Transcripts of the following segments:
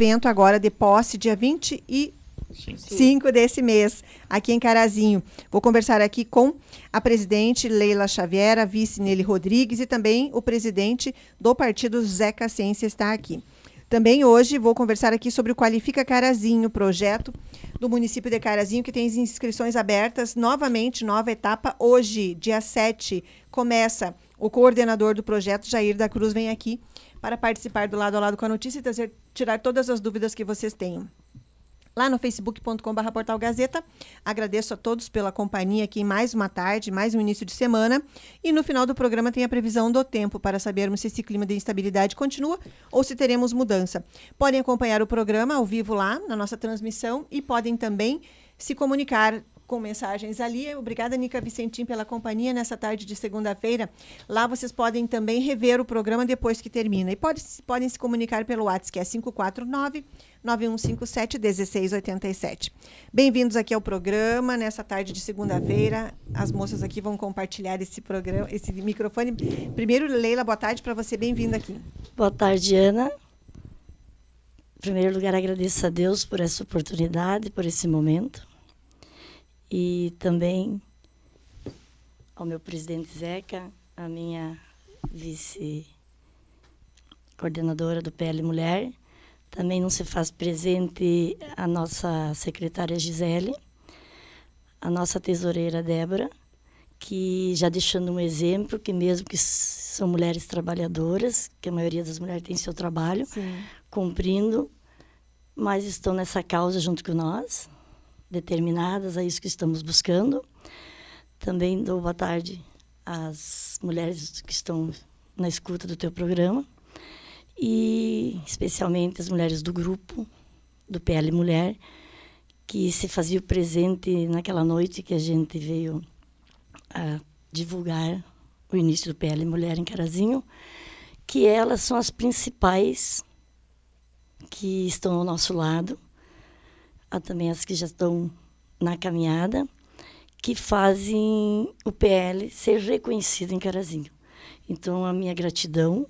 evento agora de posse, dia 25 desse mês, aqui em Carazinho. Vou conversar aqui com a presidente Leila Xavier, a vice Nelly Rodrigues e também o presidente do partido Zeca Ciência está aqui. Também hoje vou conversar aqui sobre o Qualifica Carazinho, projeto do município de Carazinho, que tem as inscrições abertas novamente, nova etapa. Hoje, dia 7, começa o coordenador do projeto, Jair da Cruz, vem aqui para participar do lado a lado com a notícia e trazer, tirar todas as dúvidas que vocês tenham lá no facebook.com.br portal Gazeta. Agradeço a todos pela companhia aqui mais uma tarde, mais um início de semana. E no final do programa tem a previsão do tempo para sabermos se esse clima de instabilidade continua ou se teremos mudança. Podem acompanhar o programa ao vivo lá na nossa transmissão e podem também se comunicar com mensagens ali. Obrigada, Nica Vicentim, pela companhia nessa tarde de segunda-feira. Lá vocês podem também rever o programa depois que termina. E pode, podem se comunicar pelo WhatsApp, que é 549 9157 1687. Bem-vindos aqui ao programa, nessa tarde de segunda-feira. As moças aqui vão compartilhar esse programa, esse microfone. Primeiro, Leila, boa tarde para você, bem-vinda aqui. Boa tarde, Ana. Em primeiro lugar, agradeço a Deus por essa oportunidade, por esse momento e também ao meu presidente Zeca, a minha vice-coordenadora do PL Mulher. Também não se faz presente a nossa secretária Gisele, a nossa tesoureira Débora, que já deixando um exemplo, que mesmo que são mulheres trabalhadoras, que a maioria das mulheres tem seu trabalho, Sim. cumprindo, mas estão nessa causa junto com nós determinadas, é isso que estamos buscando. Também dou boa tarde às mulheres que estão na escuta do teu programa e especialmente as mulheres do grupo do PL Mulher que se fazia presente naquela noite que a gente veio a divulgar o início do PL Mulher em Carazinho, que elas são as principais que estão ao nosso lado há também as que já estão na caminhada, que fazem o PL ser reconhecido em Carazinho. Então, a minha gratidão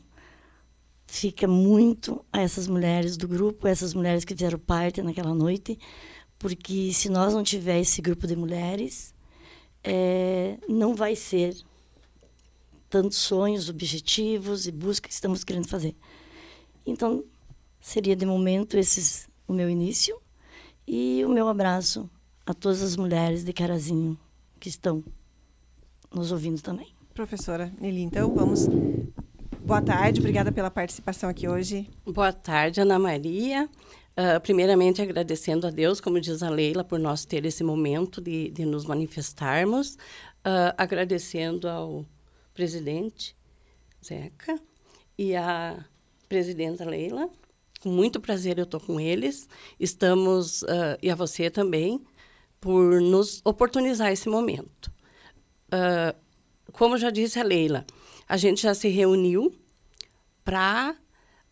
fica muito a essas mulheres do grupo, essas mulheres que fizeram parte naquela noite, porque se nós não tiver esse grupo de mulheres, é, não vai ser tantos sonhos, objetivos e busca que estamos querendo fazer. Então, seria de momento esses o meu início e o meu abraço a todas as mulheres de Carazinho que estão nos ouvindo também. Professora Nelly, então vamos. Boa tarde, obrigada pela participação aqui hoje. Boa tarde, Ana Maria. Uh, primeiramente, agradecendo a Deus, como diz a Leila, por nós ter esse momento de, de nos manifestarmos. Uh, agradecendo ao presidente Zeca e à presidenta Leila com muito prazer eu estou com eles. Estamos, uh, e a você também, por nos oportunizar esse momento. Uh, como já disse a Leila, a gente já se reuniu para uh,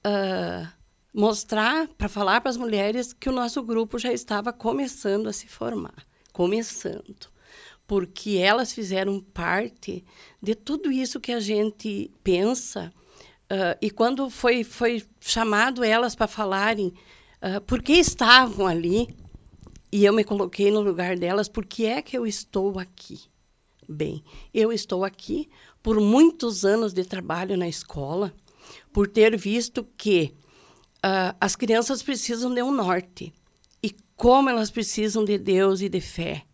ah, mostrar, para falar para as mulheres que o nosso grupo já estava começando a se formar. Começando. Porque elas fizeram parte de tudo isso que a gente pensa Uh, e quando foi, foi chamado elas para falarem uh, por que estavam ali, e eu me coloquei no lugar delas, por que é que eu estou aqui? Bem, eu estou aqui por muitos anos de trabalho na escola, por ter visto que uh, as crianças precisam de um norte e como elas precisam de Deus e de fé.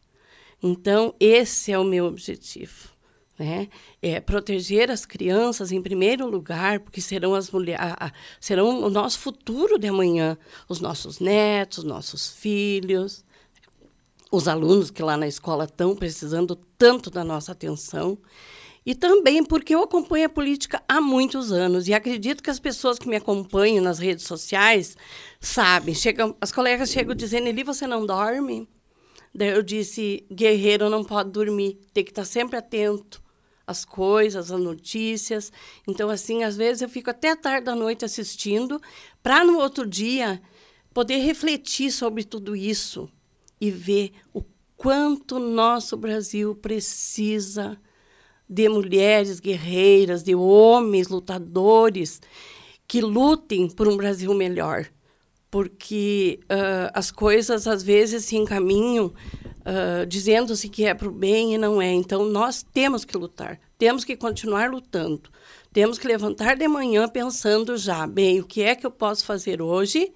Então, esse é o meu objetivo né? É, proteger as crianças em primeiro lugar, porque serão as mulheres, serão o nosso futuro de amanhã, os nossos netos, os nossos filhos, os alunos que lá na escola estão precisando tanto da nossa atenção. E também porque eu acompanho a política há muitos anos e acredito que as pessoas que me acompanham nas redes sociais sabem. Chegam, as colegas chegam dizendo: Eli, você não dorme? Daí eu disse: guerreiro não pode dormir, tem que estar sempre atento as coisas, as notícias. Então, assim, às vezes eu fico até tarde da noite assistindo, para no outro dia poder refletir sobre tudo isso e ver o quanto nosso Brasil precisa de mulheres guerreiras, de homens lutadores que lutem por um Brasil melhor. porque uh, as coisas às vezes se encaminham uh, dizendo-se que é para o bem e não é. Então nós temos que lutar, temos que continuar lutando, temos que levantar de manhã pensando já, bem, o que é que eu posso fazer hoje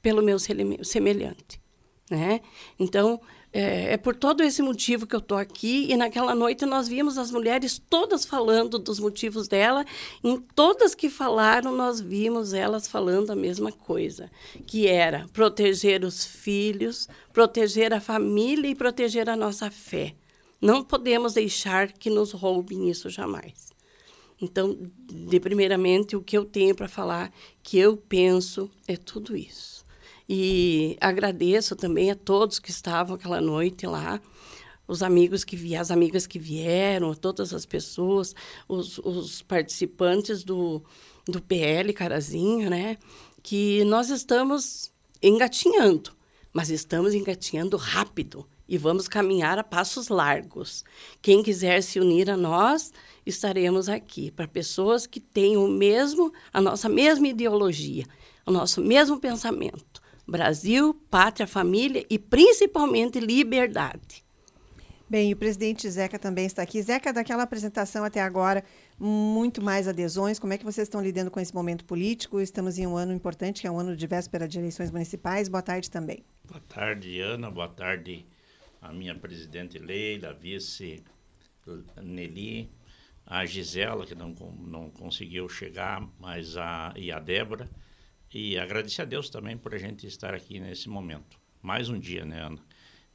pelo meu semelhante, né? Então é, é, por todo esse motivo que eu estou aqui. E naquela noite nós vimos as mulheres todas falando dos motivos dela. Em todas que falaram, nós vimos elas falando a mesma coisa, que era proteger os filhos, proteger a família e proteger a nossa fé. Não podemos deixar que nos roubem isso jamais. Então, de primeiramente, o que eu tenho para falar, que eu penso, é tudo isso. E agradeço também a todos que estavam aquela noite lá, os amigos que as amigas que vieram, todas as pessoas, os, os participantes do, do PL Carazinho, né? Que nós estamos engatinhando, mas estamos engatinhando rápido e vamos caminhar a passos largos. Quem quiser se unir a nós, estaremos aqui para pessoas que têm o mesmo, a nossa mesma ideologia, o nosso mesmo pensamento. Brasil, pátria, família e principalmente liberdade. Bem, o presidente Zeca também está aqui. Zeca, daquela apresentação até agora, muito mais adesões. Como é que vocês estão lidando com esse momento político? Estamos em um ano importante, que é um ano de véspera de eleições municipais. Boa tarde também. Boa tarde, Ana. Boa tarde, a minha presidente Leila, a vice Nelly, a Gisela, que não, não conseguiu chegar, mas a, e a Débora. E agradecer a Deus também por a gente estar aqui nesse momento. Mais um dia, né, Ana?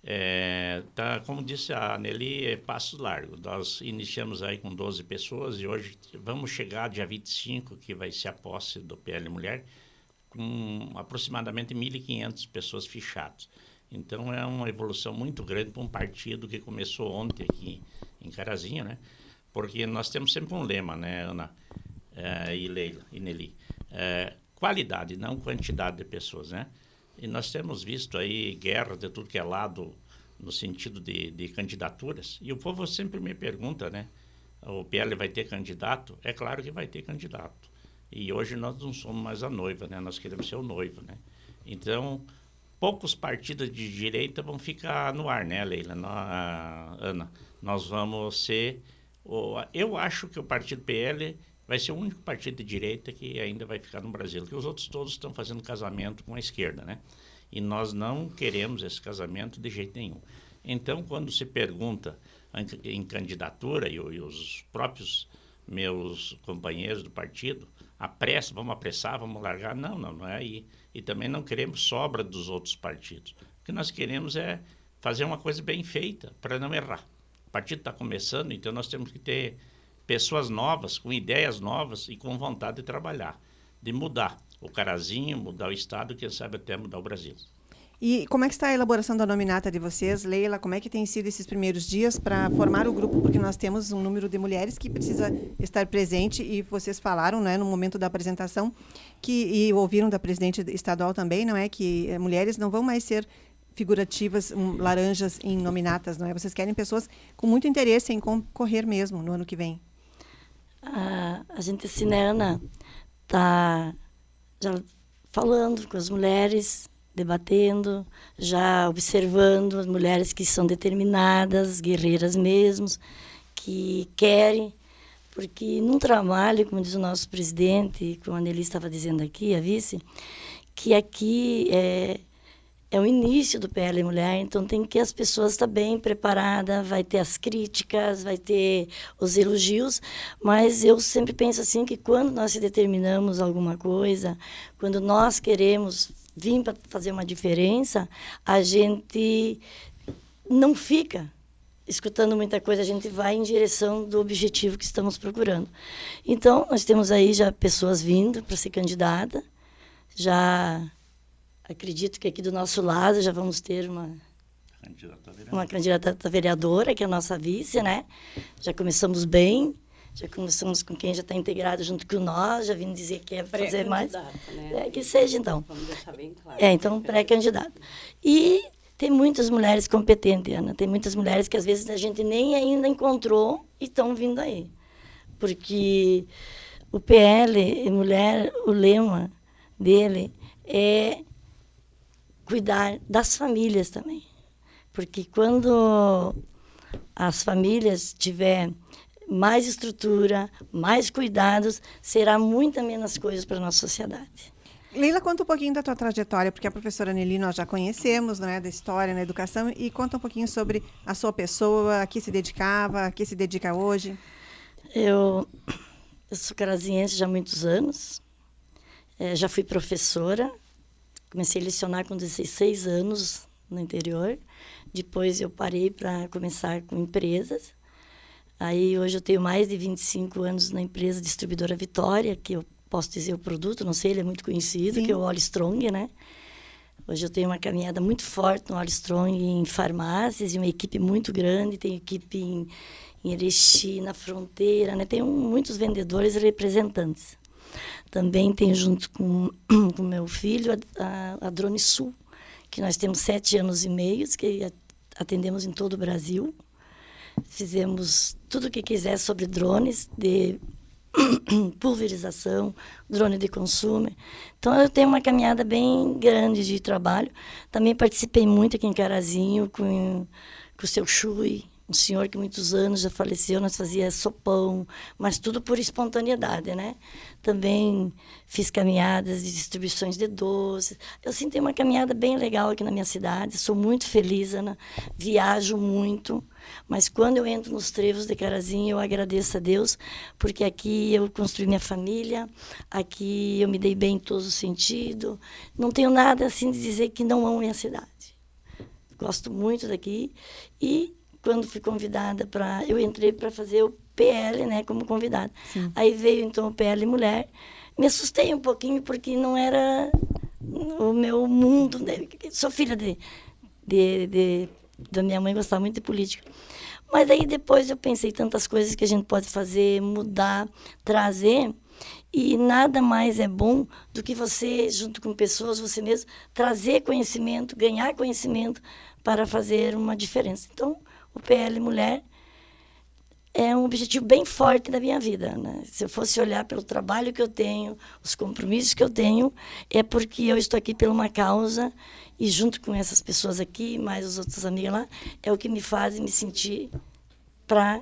É, tá, como disse a Nelly, é passo largo. Nós iniciamos aí com 12 pessoas e hoje vamos chegar dia 25, que vai ser a posse do PL Mulher, com aproximadamente 1.500 pessoas fichadas. Então é uma evolução muito grande para um partido que começou ontem aqui em Carazinho, né? Porque nós temos sempre um lema, né, Ana é, e Leila e Nelly. É, qualidade, não quantidade de pessoas, né? E nós temos visto aí guerra de tudo que é lado no sentido de, de candidaturas. E o povo sempre me pergunta, né? O PL vai ter candidato? É claro que vai ter candidato. E hoje nós não somos mais a noiva, né? Nós queremos ser o noivo, né? Então, poucos partidos de direita vão ficar no ar, né, Leila? Ana, nós vamos ser... Eu acho que o partido PL vai ser o único partido de direita que ainda vai ficar no Brasil, que os outros todos estão fazendo casamento com a esquerda, né? E nós não queremos esse casamento de jeito nenhum. Então, quando se pergunta em candidatura, e, e os próprios meus companheiros do partido, apressa, vamos apressar, vamos largar, não, não, não é aí. E também não queremos sobra dos outros partidos. O que nós queremos é fazer uma coisa bem feita, para não errar. O partido está começando, então nós temos que ter pessoas novas, com ideias novas e com vontade de trabalhar, de mudar o Carazinho, mudar o Estado, quem sabe até mudar o Brasil. E como é que está a elaboração da nominata de vocês, Leila? Como é que tem sido esses primeiros dias para formar o grupo? Porque nós temos um número de mulheres que precisa estar presente e vocês falaram, né, no momento da apresentação, que e ouviram da presidente estadual também, não é que eh, mulheres não vão mais ser figurativas, um, laranjas em nominatas, não é? Vocês querem pessoas com muito interesse em concorrer mesmo no ano que vem a, a gente, Ana, tá já falando com as mulheres, debatendo, já observando as mulheres que são determinadas, guerreiras mesmo, que querem, porque num trabalho, como diz o nosso presidente, como a Nelly estava dizendo aqui, a vice, que aqui é, é o início do PL Mulher, então tem que as pessoas estar bem preparadas, vai ter as críticas, vai ter os elogios, mas eu sempre penso assim que quando nós se determinamos alguma coisa, quando nós queremos vir para fazer uma diferença, a gente não fica escutando muita coisa, a gente vai em direção do objetivo que estamos procurando. Então, nós temos aí já pessoas vindo para ser candidata, já Acredito que aqui do nosso lado já vamos ter uma candidata uma candidata vereadora, que é a nossa vice, né? Já começamos bem, já começamos com quem já está integrado junto com nós, já vim dizer que quer fazer mais. Né? É, que seja, então. Vamos deixar bem claro. É, então, pré-candidato. E tem muitas mulheres competentes, Ana. Tem muitas mulheres que às vezes a gente nem ainda encontrou e estão vindo aí. Porque o PL, mulher, o lema dele é cuidar das famílias também. Porque quando as famílias tiver mais estrutura, mais cuidados, será muita menos coisas para a nossa sociedade. Leila, conta um pouquinho da tua trajetória, porque a professora Nelly nós já conhecemos, não é, da história na educação, e conta um pouquinho sobre a sua pessoa, a que se dedicava, a que se dedica hoje. Eu, eu sou caraziense já há muitos anos, é, já fui professora, comecei a lecionar com 16 anos no interior, depois eu parei para começar com empresas, aí hoje eu tenho mais de 25 anos na empresa distribuidora Vitória, que eu posso dizer o produto, não sei, ele é muito conhecido, Sim. que é o All Strong, né? Hoje eu tenho uma caminhada muito forte no All Strong em farmácias e uma equipe muito grande, tenho equipe em, em Erechim, na fronteira, né? Tenho muitos vendedores e representantes. Também tenho junto com o meu filho a, a, a Drone Sul, que nós temos sete anos e meio, que atendemos em todo o Brasil. Fizemos tudo o que quiser sobre drones, de pulverização, drone de consumo. Então eu tenho uma caminhada bem grande de trabalho. Também participei muito aqui em Carazinho com, com o seu Chui, um senhor que muitos anos já faleceu, nós fazia sopão, mas tudo por espontaneidade, né? Também fiz caminhadas de distribuições de doces. Eu sinto uma caminhada bem legal aqui na minha cidade, sou muito feliz, Ana. Viajo muito, mas quando eu entro nos trevos de Carazinho, eu agradeço a Deus, porque aqui eu construí minha família, aqui eu me dei bem em todos os sentidos. Não tenho nada assim de dizer que não amo minha cidade. Gosto muito daqui e quando fui convidada para. Eu entrei para fazer o PL, né, como convidada. Sim. Aí veio então o PL Mulher. Me assustei um pouquinho porque não era o meu mundo. Né? Sou filha de, de, de, da minha mãe, gostava muito de política. Mas aí depois eu pensei tantas coisas que a gente pode fazer, mudar, trazer. E nada mais é bom do que você, junto com pessoas, você mesmo, trazer conhecimento, ganhar conhecimento para fazer uma diferença. Então, o PL Mulher é um objetivo bem forte da minha vida. Né? Se eu fosse olhar pelo trabalho que eu tenho, os compromissos que eu tenho, é porque eu estou aqui por uma causa e junto com essas pessoas aqui, mais os outros amigos lá, é o que me faz me sentir para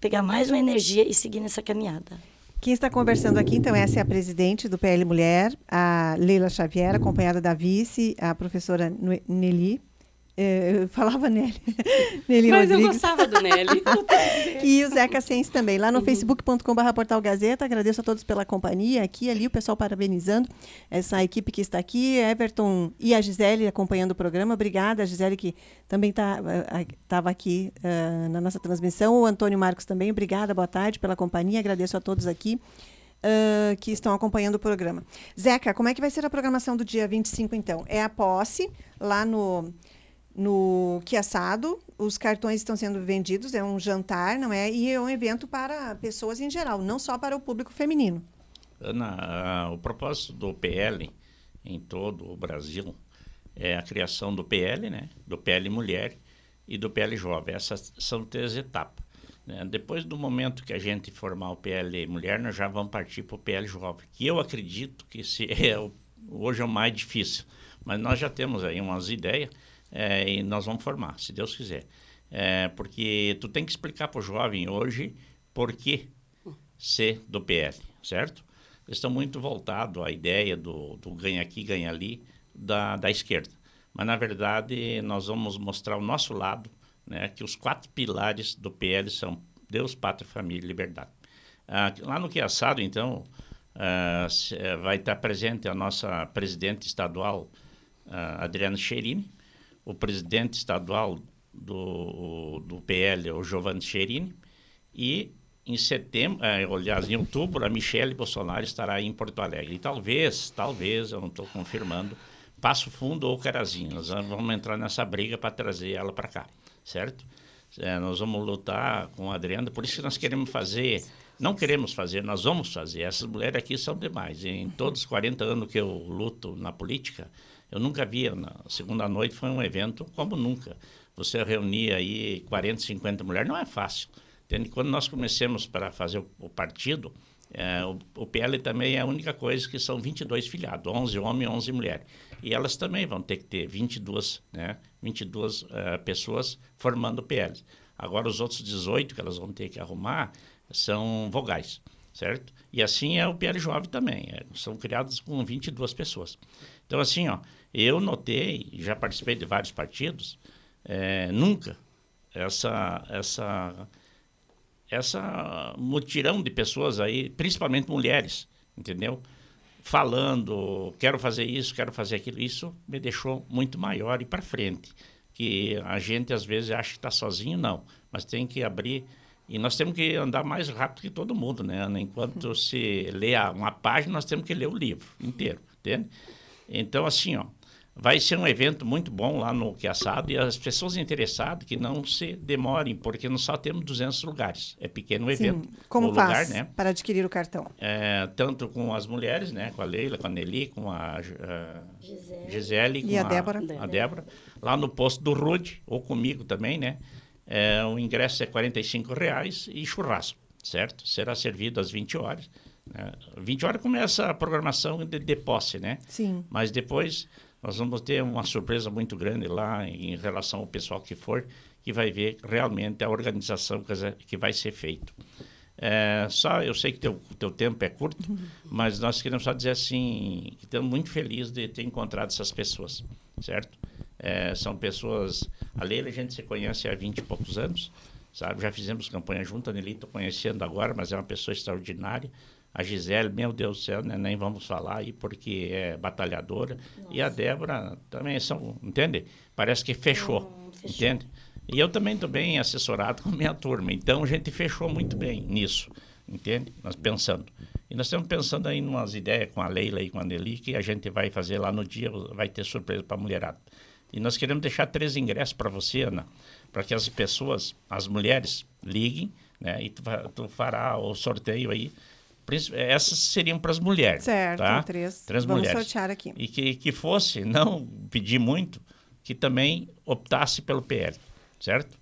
pegar mais uma energia e seguir nessa caminhada. Quem está conversando aqui, então, essa é a presidente do PL Mulher, a Leila Xavier, acompanhada da vice, a professora Nelly eu falava Nelly. Nelly Mas Rodrigues. eu gostava do Nelly. e o Zeca Sens também. Lá no uhum. facebook.com.br Portal Gazeta. Agradeço a todos pela companhia aqui ali, o pessoal parabenizando essa equipe que está aqui. Everton e a Gisele acompanhando o programa. Obrigada, a Gisele, que também estava tá, aqui uh, na nossa transmissão. O Antônio Marcos também. Obrigada, boa tarde pela companhia. Agradeço a todos aqui. Uh, que estão acompanhando o programa. Zeca, como é que vai ser a programação do dia 25, então? É a posse lá no no que assado. Os cartões estão sendo vendidos, é um jantar, não é? E é um evento para pessoas em geral, não só para o público feminino. Ana, o propósito do PL em todo o Brasil é a criação do PL, né? Do PL Mulher e do PL Jovem. Essas são três etapas. Né? Depois do momento que a gente formar o PL Mulher, nós já vamos partir para o PL Jovem, que eu acredito que se é o, hoje é o mais difícil. Mas nós já temos aí umas ideias é, e nós vamos formar, se Deus quiser. É, porque tu tem que explicar para o jovem hoje por que ser do PL, certo? Eles estão muito voltados à ideia do, do ganha aqui, ganha ali, da, da esquerda. Mas, na verdade, nós vamos mostrar o nosso lado, né, que os quatro pilares do PL são Deus, Pátria, Família e Liberdade. Ah, lá no que assado, então, ah, vai estar presente a nossa presidente estadual, ah, Adriana Cherini, o presidente estadual do, do PL, o Giovanni Cherini, e em setembro, é, aliás, em outubro, a Michelle Bolsonaro estará em Porto Alegre. E talvez, talvez, eu não estou confirmando, Passo Fundo ou Carazinho. Nós vamos entrar nessa briga para trazer ela para cá, certo? É, nós vamos lutar com a Adriana, por isso que nós queremos fazer, não queremos fazer, nós vamos fazer. Essas mulheres aqui são demais. Em todos os 40 anos que eu luto na política, eu nunca via. Na segunda noite foi um evento como nunca. Você reunir aí 40, 50 mulheres não é fácil. Entende? Quando nós começamos para fazer o, o partido, É, o, o, PL também é a única coisa que são 22 filiados, 11 homens e 11 mulheres. E elas também vão ter que ter 22, né, 22 uh, pessoas formando o PL. Agora, os outros 18 que elas vão ter que arrumar são vogais, certo? E assim é o PL Jovem também, é, são criados com 22 pessoas. Então, assim, ó, eu notei, já participei de vários partidos, é, nunca essa, essa essa mutirão de pessoas aí, principalmente mulheres, entendeu? Falando, quero fazer isso, quero fazer aquilo, isso me deixou muito maior e para frente. Que a gente às vezes acha que está sozinho, não, mas tem que abrir e nós temos que andar mais rápido que todo mundo, né? Enquanto se lê uma página, nós temos que ler o livro inteiro, entende? Então, assim, ó, Vai ser um evento muito bom lá no Quiaçado e as pessoas interessadas que não se demorem, porque nós só temos 200 lugares. É pequeno o evento. Sim. Como o faz lugar, né? para adquirir o cartão? É, tanto com as mulheres, né? Com a Leila, com a Nelly, com a uh, Gisele, Gisele e a, a Débora. A Débora. Lá no posto do Rude, ou comigo também, né? É, o ingresso é R$ reais e churrasco, certo? Será servido às 20 horas. Né? 20 horas começa a programação de, de posse, né? Sim. Mas depois nós vamos ter uma surpresa muito grande lá em relação ao pessoal que for, que vai ver realmente a organização que vai ser feito. É, só eu sei que teu teu tempo é curto, uhum. mas nós queremos só dizer assim que estamos muito felizes de ter encontrado essas pessoas, certo? É, são pessoas. A Leila a gente se conhece há 20 e poucos anos, sabe? Já fizemos campanha junto, a Nelly estou conhecendo agora, mas é uma pessoa extraordinária. A Gisele, meu Deus do céu, né? nem vamos falar aí porque é batalhadora. Nossa. E a Débora também são, entende? Parece que fechou, hum, fechou. entende? E eu também estou bem assessorado com a minha turma. Então a gente fechou muito bem nisso, entende? Nós pensando. E nós estamos pensando aí em umas ideias com a Leila e com a Nelly que a gente vai fazer lá no dia, vai ter surpresa para a mulherada. E nós queremos deixar três ingressos para você, Ana, para que as pessoas, as mulheres, liguem, né? E tu, tu fará o sorteio aí essas seriam para as mulheres. Certo, tá? três. Três Vamos mulheres. sortear aqui. E que, que fosse, não pedir muito, que também optasse pelo PL, certo?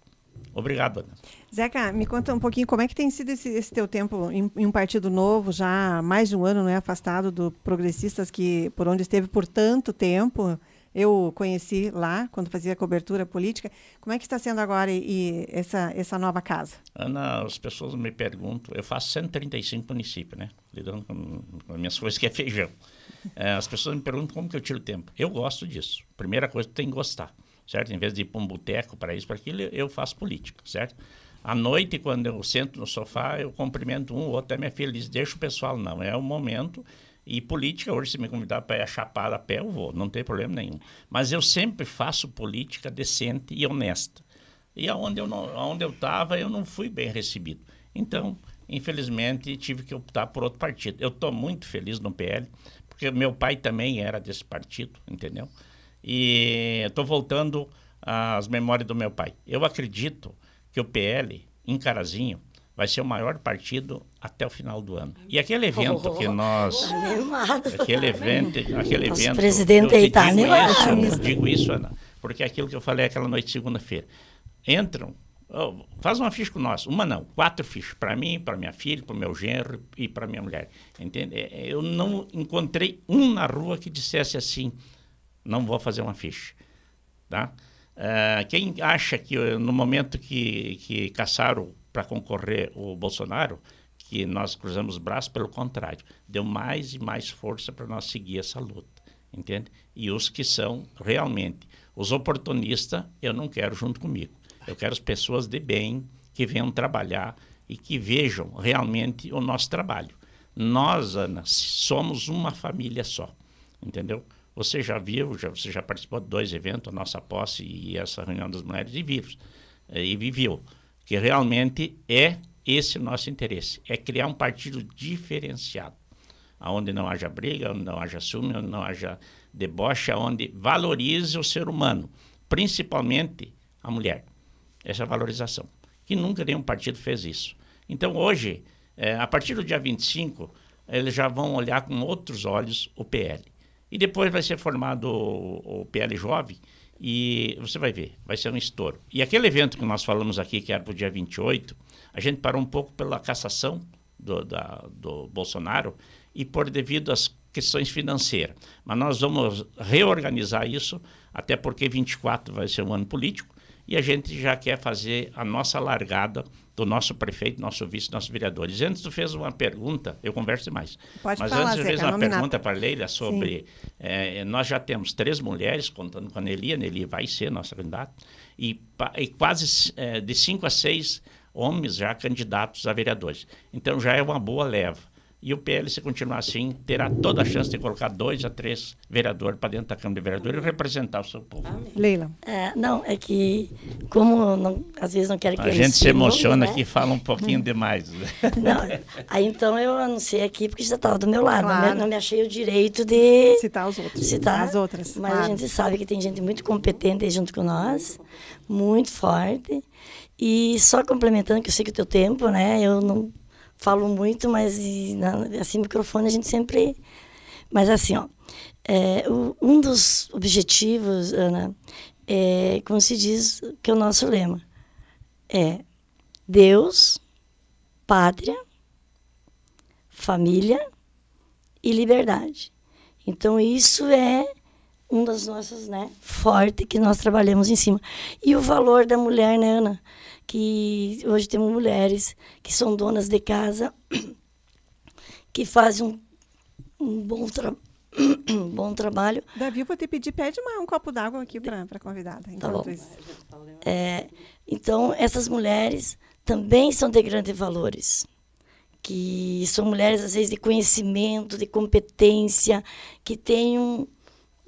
Obrigado, Ana. Zeca, me conta um pouquinho como é que tem sido esse, esse teu tempo em, em, um partido novo, já mais de um ano, não é afastado do Progressistas, que por onde esteve por tanto tempo. Eu conheci lá, quando fazia cobertura política. Como é que está sendo agora e, e essa, essa nova casa? Ana, as pessoas me perguntam, eu faço 135 municípios, né? Lidando com, com as minhas coisas que é feijão. É, as pessoas me perguntam como que eu tiro tempo. Eu gosto disso. Primeira coisa, tem que gostar, certo? Em vez de ir para um boteco, para isso, para aquilo, eu faço política, certo? À noite, quando eu sento no sofá, eu cumprimento um ou outro, minha filha diz, deixa o pessoal, não, é o momento e política, hoje, se me convidar para ir a chapar a pé, eu vou, não tem problema nenhum. Mas eu sempre faço política decente e honesta. E aonde eu aonde eu estava, eu não fui bem recebido. Então, infelizmente, tive que optar por outro partido. Eu estou muito feliz no PL, porque meu pai também era desse partido, entendeu? E estou voltando às memórias do meu pai. Eu acredito que o PL, em Carazinho, vai ser o maior partido até o final do ano. E aquele evento que nós. Aquele evento. Aquele Nosso evento. presidente aí está animado. Isso, eu digo isso, Ana, porque é aquilo que eu falei aquela noite de segunda-feira. Entram, oh, faz uma ficha com nós. Uma não, quatro fichas. Para mim, para minha filha, para o meu genro e para minha mulher. Entende? É, é, eu não encontrei um na rua que dissesse assim: não vou fazer uma ficha. Tá? Uh, quem acha que no momento que, que caçaram para concorrer o Bolsonaro, que nós cruzamos os braços, pelo contrário, deu mais e mais força para nós seguir essa luta, entende? E os que são realmente os oportunistas, eu não quero junto comigo. Eu quero as pessoas de bem que venham trabalhar e que vejam realmente o nosso trabalho. Nós, Ana, somos uma família só, entendeu? Você já viu, já, você já participou de dois eventos, a nossa posse e essa reunião das mulheres, e vírus, e viveu que realmente é esse nosso interesse, é criar um partido diferenciado, onde não haja briga, onde não haja ciúme, onde não haja deboche, onde valorize o ser humano, principalmente a mulher. Essa valorização, que nunca nenhum partido fez isso. Então, hoje, é, a partir do dia 25, eles já vão olhar com outros olhos o PL. E depois vai ser formado o, o PL Jovem, e você vai ver, vai ser um estouro. E aquele evento que nós falamos aqui, que era para o dia 28, a gente parou um pouco pela cassação do, da, do Bolsonaro e por devido às questões financeiras. Mas nós vamos reorganizar isso, até porque 24 vai ser um ano político e a gente já quer fazer a nossa largada do nosso prefeito, nosso vice, nossos vereadores. Antes tu fez uma pergunta, eu converso mais. Pode Mas falar, antes tu fez uma nominata. pergunta para a Leila sobre. eh, nós já temos três mulheres, contando com a Nelly, a Nelly vai ser nossa candidata, e, e quase eh, de cinco a seis homens já candidatos a vereadores. Então já é uma boa leva. E o PL, se continuar assim, terá toda a chance de colocar dois a três vereadores para dentro da Câmara de Vereadores e representar o seu povo. Leila. É, não, é que como não- às vezes não quero que A gente se emociona né? aqui e fala um pouquinho demais. né? Não, aí então eu anunciei aqui porque já estava do meu lado. Não, Claro. me, não me achei o direito de Citar os outros. citar As outras. Mas claro. a gente sabe que tem gente muito competente aí junto com nós, muito forte. E só complementando, que eu sei que o teu tempo, né? Eu não falo muito, mas assim, microfone a gente sempre. Mas assim, ó, é, um dos objetivos, Ana, é, como se diz, que é o nosso lema, é Deus, pátria, família e liberdade. Então isso é um das nossas, né, forte que nós trabalhamos em cima. E o valor da mulher, né, Ana? Que hoje temos mulheres que são donas de casa, que fazem um, um bom, tra um bom trabalho. Davi, vou te pedir, pede uma- um copo d'água aqui para a convidada. Enquanto bom. É, então, essas mulheres também são de grandes valores, que são mulheres, às vezes, de conhecimento, de competência, que têm um...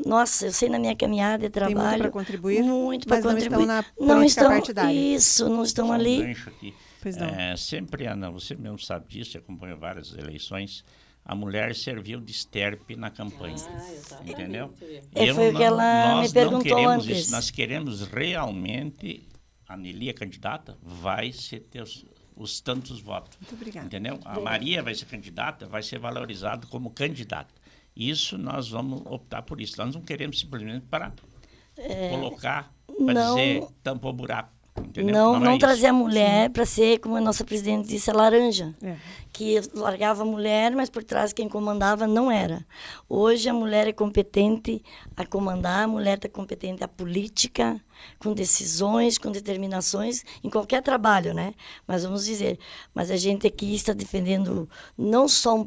Nossa, eu sei na minha caminhada de Tem muito trabalho... para contribuir, Muito para mas não contribuir. estão na Não política estão, partidária. Isso, não estão Só um ali. aqui. Pois não. É, sempre, Ana, você mesmo sabe disso, acompanha várias eleições, a mulher serviu de esterpe na campanha. entendeu? É, Eu foi o que ela nós me perguntou não queremos antes. isso, nós queremos realmente, a Nelly, a candidata, vai ser ter os, os tantos votos. Muito obrigada. Entendeu? A Maria vai ser candidata, vai ser valorizado como candidata. Isso nós vamos optar por isso. Nós não queremos simplesmente para colocar, para É, dizer tampou buraco. Entendeu? Não, é não, isso. trazer a mulher para ser, como a nossa presidente disse, a laranja. É. Que largava a mulher, mas por trás quem comandava não era. Hoje a mulher é competente a comandar, a mulher está competente à política, com decisões, com determinações, em qualquer trabalho, né? Mas vamos dizer, mas a gente aqui está defendendo não só um,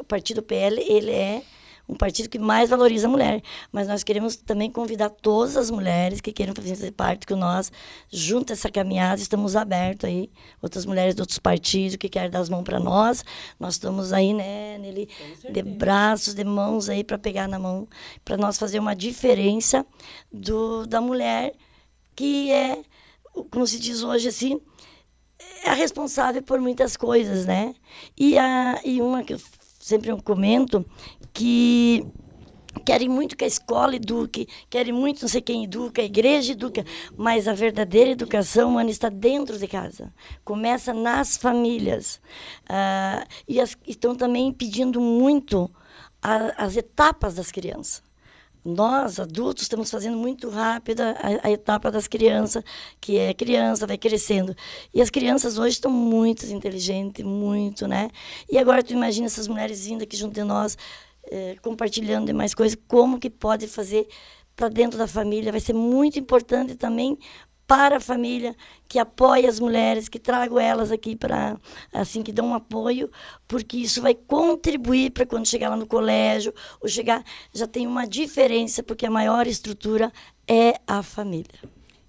o partido PL, ele é um partido que mais valoriza a mulher. Mas nós queremos também convidar todas as mulheres que queiram fazer parte com nós, junto a essa caminhada, estamos abertos aí. Outras mulheres de outros partidos que querem dar as mãos para nós, nós estamos aí, né, nele, de braços, de mãos aí para pegar na mão, para nós fazer uma diferença do, da mulher que é, como se diz hoje assim, é a responsável por muitas coisas, né? E, a, e uma que eu sempre eu comento, que querem muito que a escola eduque, querem muito não sei quem educa, a igreja educa, mas a verdadeira educação humana está dentro de casa. Começa nas famílias. Ah, e as- estão também pedindo muito a- as etapas das crianças. Nós, adultos, estamos fazendo muito rápido a, a etapa das crianças, que é criança, vai crescendo. E as crianças hoje estão muito inteligentes, muito, né? E agora tu imagina essas mulheres vindo aqui junto de nós, eh, compartilhando de mais coisas, como que pode fazer para dentro da família. Vai ser muito importante também para a família, que apoie as mulheres, que tragam elas aqui para, assim, que dão um apoio, porque isso vai contribuir para quando chegar lá no colégio, ou chegar, já tem uma diferença, porque a maior estrutura é a família.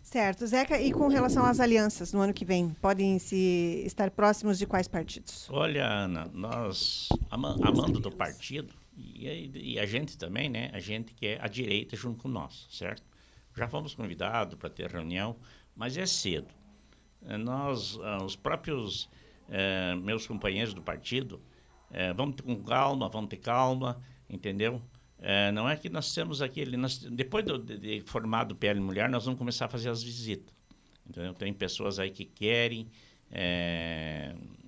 Certo. Zeca, e com relação às alianças no ano que vem? Podem se estar próximos de quais partidos? Olha, Ana, nós, ama- amando do partido, e, e a gente também, né? A gente que é a direita junto com nós, certo? Já fomos convidados para ter reunião, mas é cedo. Eh, Nós, ah, os próprios eh, meus companheiros do partido, eh, vamos ter com calma, vamos ter calma, entendeu? Não é que nós temos aquele. Nós, depois do, de, de formado PL Mulher, nós vamos começar a fazer as visitas. Entendeu? Tem pessoas aí que querem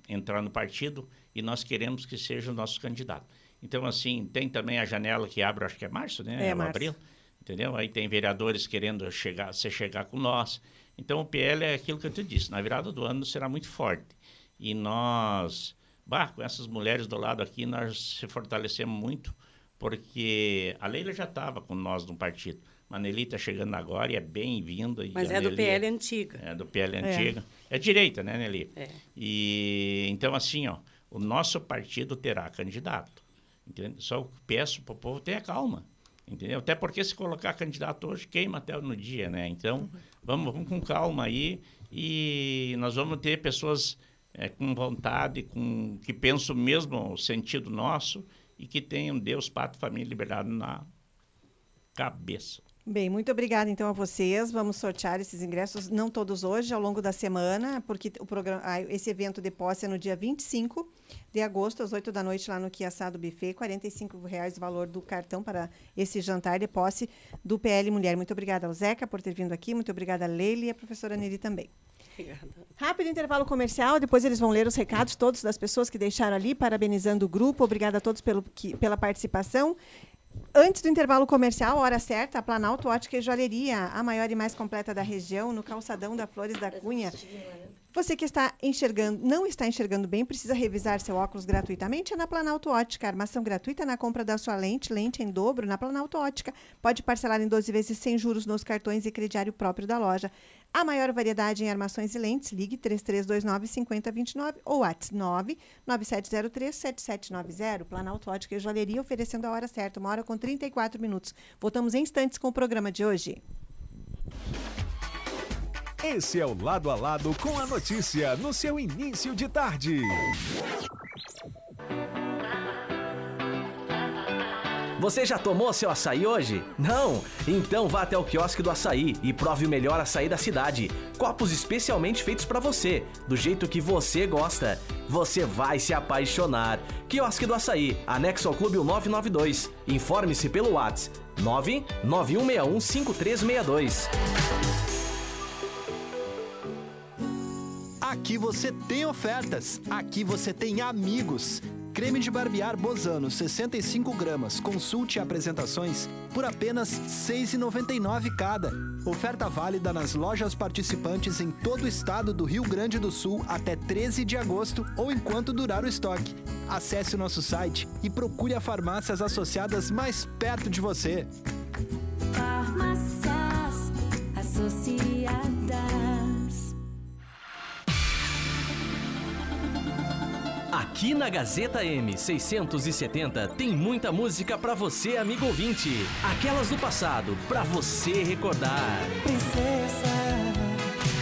entrar no partido e nós queremos que seja o nosso candidato. Então, assim, tem também a janela que abre, acho que é março, né? É, Ou março. abril. Entendeu? Aí tem vereadores querendo chegar, se chegar com nós. Então, o PL é aquilo que eu te disse. Na virada do ano será muito forte. E nós bah, com essas mulheres do lado aqui, nós se fortalecemos muito, porque a Leila já estava com nós no partido. A Nelly está chegando agora e é bem-vinda. Mas é do PL antiga. É do PL é. antiga. É direita, né, Nelly? É. E, então, assim, ó, o nosso partido terá candidato. Entendeu? Só peço para o povo ter calma. Entendeu? Até porque se colocar candidato hoje, queima até no dia, né? Então, vamos, vamos com calma aí e nós vamos ter pessoas é, com vontade, com que pensam mesmo o sentido nosso e que tenham Deus, Pátria, Família e Liberdade na cabeça. Bem, muito obrigada então a vocês. Vamos sortear esses ingressos, não todos hoje, ao longo da semana, porque o programa, esse evento de posse é no dia 25 de agosto, às 8 da noite, lá no Quiaçá do Buffet. R$ reais o valor do cartão para esse jantar de posse do PL Mulher. Muito obrigada ao Zeca por ter vindo aqui, muito obrigada a Leile e a professora Neri também. Obrigada. Rápido intervalo comercial, depois eles vão ler os recados todos das pessoas que deixaram ali, parabenizando o grupo. Obrigada a todos pelo, que, pela participação. Antes do intervalo comercial, hora certa, a Planalto Ótica e Joalheria, a maior e mais completa da região, no calçadão da Flores da Cunha. Você que está enxergando, não está enxergando bem, precisa revisar seu óculos gratuitamente é na Planalto Ótica. Armação gratuita na compra da sua lente, lente em dobro na Planalto Ótica. Pode parcelar em 12 vezes sem juros nos cartões e crediário próprio da loja. A maior variedade em armações e lentes, ligue 3329 5029 ou WhatsApp 99703 7790. Planalto Ótica e Joalheria oferecendo a hora certa, uma hora com 34 minutos. Voltamos em instantes com o programa de hoje. Esse é o Lado a Lado com a notícia no seu início de tarde. Você já tomou seu açaí hoje? Não? Então vá até o quiosque do açaí e prove o melhor açaí da cidade. Copos especialmente feitos para você, do jeito que você gosta. Você vai se apaixonar. Quiosque do Açaí, anexo ao Clube 992. Informe-se pelo WhatsApp 991615362. Aqui você tem ofertas, aqui você tem amigos. Creme de barbear Bozano, 65 gramas. Consulte apresentações por apenas R$ 6,99 cada. Oferta válida nas lojas participantes em todo o estado do Rio Grande do Sul até 13 de agosto ou enquanto durar o estoque. Acesse o nosso site e procure as farmácias associadas mais perto de você. Farmácias Associadas. Aqui na Gazeta M 670 tem muita música para você, amigo ouvinte. Aquelas do passado, para você recordar. Princesa,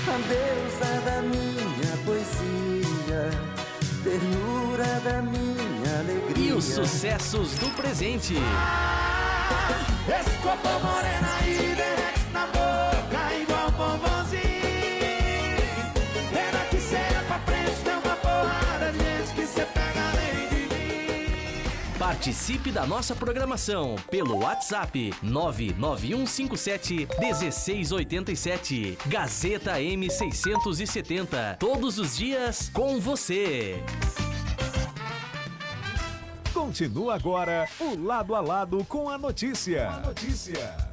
a deusa da minha poesia, ternura da minha alegria. E os sucessos do presente. Ah, morena e Participe da nossa programação pelo WhatsApp 99157 1687. Gazeta M670. Todos os dias com você. Continua agora o lado a lado com a notícia. A notícia.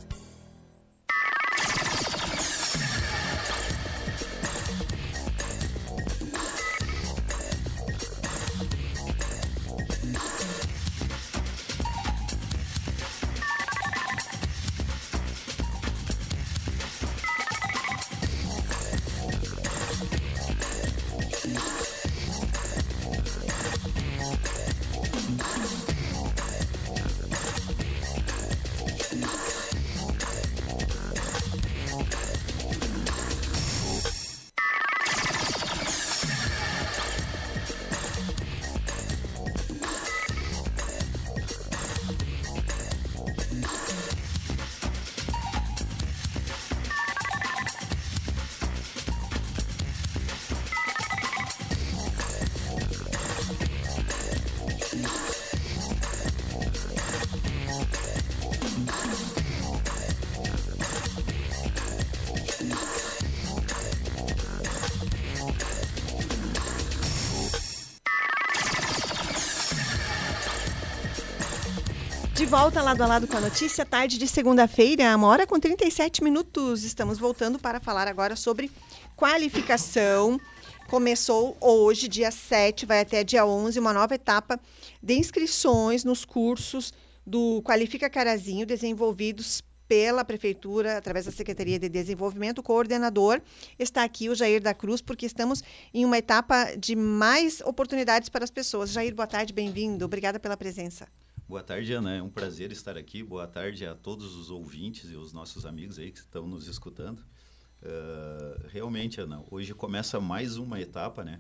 Volta lado a lado com a notícia, tarde de segunda-feira, uma hora com 37 minutos. Estamos voltando para falar agora sobre qualificação Começou hoje, dia 7, vai até dia 11, uma nova etapa de inscrições nos cursos do Qualifica Carazinho, desenvolvidos pela Prefeitura, através da Secretaria de Desenvolvimento. O coordenador está aqui, o Jair da Cruz, porque estamos em uma etapa de mais oportunidades para as pessoas. Jair, boa tarde, bem-vindo. Obrigada pela presença. Boa tarde, Ana. É um prazer estar aqui. Boa tarde a todos os ouvintes e os nossos amigos aí que estão nos escutando. Uh, realmente, Ana, hoje começa mais uma etapa né,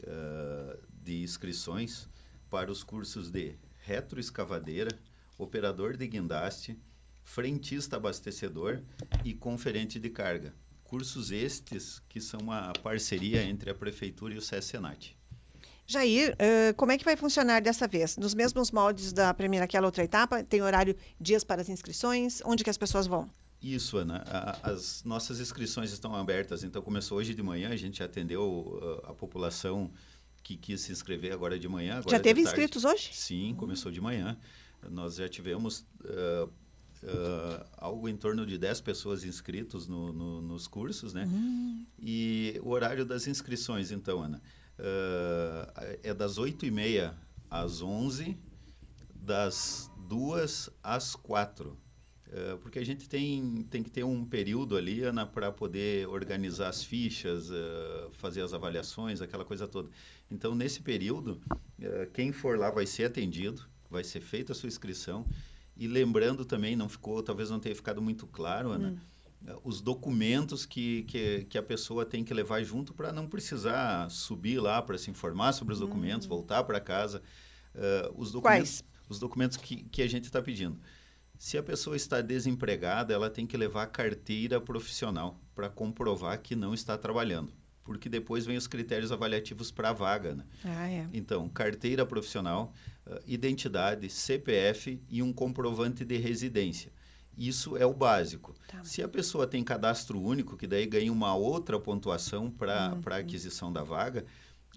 uh, de inscrições para os cursos de retroescavadeira, operador de guindaste, frentista abastecedor e conferente de carga. Cursos estes que são uma parceria entre a Prefeitura e o SESCENAT. Jair, uh, como é que vai funcionar dessa vez? Nos mesmos moldes da primeira, aquela outra etapa? Tem horário, dias para as inscrições? Onde que as pessoas vão? Isso, Ana. A, as nossas inscrições estão abertas. Então, começou hoje de manhã, a gente atendeu a população que quis se inscrever agora de manhã. Agora já teve inscritos hoje? Sim, começou de manhã. Nós já tivemos uh, uh, algo em torno de 10 pessoas inscritos no, no, nos cursos, né? Uhum. E o horário das inscrições, então, Ana, uh, é das 8h30 às 11 das 2 às 4 Uh, porque a gente tem, tem que ter um período ali, Ana, para poder organizar as fichas, uh, fazer as avaliações, aquela coisa toda. Então, nesse período, quem for lá vai ser atendido, vai ser feita a sua inscrição e lembrando também, não ficou, talvez não tenha ficado muito claro, Ana, hum. Os documentos que, que, que, a pessoa tem que levar junto para não precisar subir lá para se informar sobre os documentos, hum. voltar para casa. Uh, os documentos, Quais? Os documentos que, que a gente está pedindo. Se a pessoa está desempregada, ela tem que levar carteira profissional para comprovar que não está trabalhando. Porque depois vem os critérios avaliativos para a vaga. Né? Ah, é. Então, carteira profissional, uh, identidade, CPF e um comprovante de residência. Isso é o básico. Tá. Se a pessoa tem cadastro único, que daí ganha uma outra pontuação para uhum. a aquisição da vaga,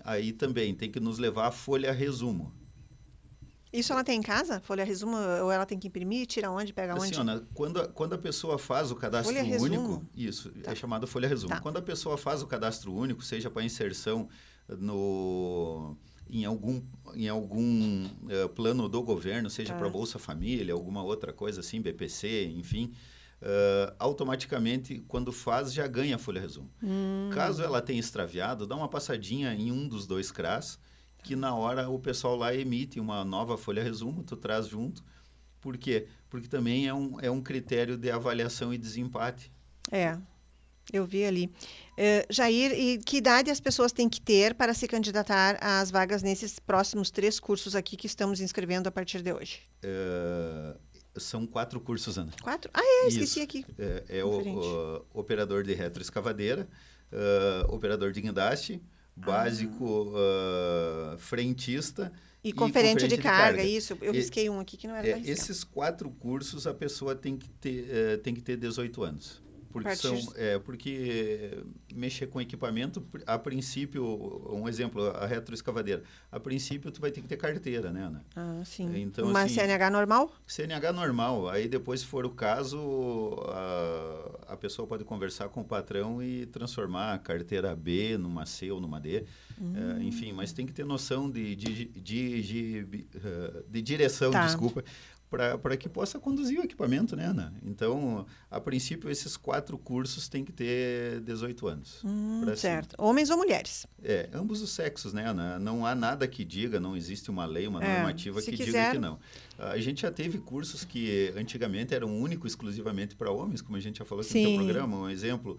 aí também tem que nos levar a folha resumo. Isso ela tem em casa? Folha resumo? Ou ela tem que imprimir? Tira onde? Pega assim, onde? Ana, quando, a, quando a pessoa faz o cadastro folha único, resumo. isso, tá. é chamado folha resumo. Tá. Quando a pessoa faz o cadastro único, seja para inserção no em algum, em algum uh, plano do governo, seja para tá. Bolsa Família, alguma outra coisa assim, BPC, enfim, uh, automaticamente, quando faz, já ganha a folha resumo. Hum. Caso ela tenha extraviado, dá uma passadinha em um dos dois CRAS, que na hora o pessoal lá emite uma nova folha resumo, tu traz junto. Por quê? Porque também é um, é um critério de avaliação e desempate. É, eu vi ali. Uh, Jair, e que idade as pessoas têm que ter para se candidatar às vagas nesses próximos três cursos aqui que estamos inscrevendo a partir de hoje? Uh, são quatro cursos, Ana. Quatro? Ah, é, esqueci Isso. aqui. É, é o, o, operador de retroescavadeira, uh, operador de guindaste, básico, ah. frentista... E, e conferente, conferente de, de carga, carga, isso. Eu risquei um aqui que não era é, Esses quatro cursos a pessoa tem que ter, tem que ter 18 anos. Porque, são, é, porque mexer com equipamento, a princípio, um exemplo, a retroescavadeira. A princípio, tu vai ter que ter carteira, né, Ana? Ah, sim. Então, Uma assim, CNH normal? CNH normal. Aí, depois, se for o caso, a, a pessoa pode conversar com o patrão e transformar a carteira B numa C ou numa D. Hum. É, enfim, mas tem que ter noção de, de, de, de, de direção, tá. desculpa, para que possa conduzir o equipamento, né, Ana? Então, a princípio, esses quatro cursos têm que ter 18 anos. Hum, certo. Cima. Homens ou mulheres? É, ambos os sexos, né, Ana? Não há nada que diga, não existe uma lei, uma é, normativa que quiser... diga que não. A gente já teve cursos que antigamente eram único exclusivamente para homens, como a gente já falou aqui Sim. no programa. Um exemplo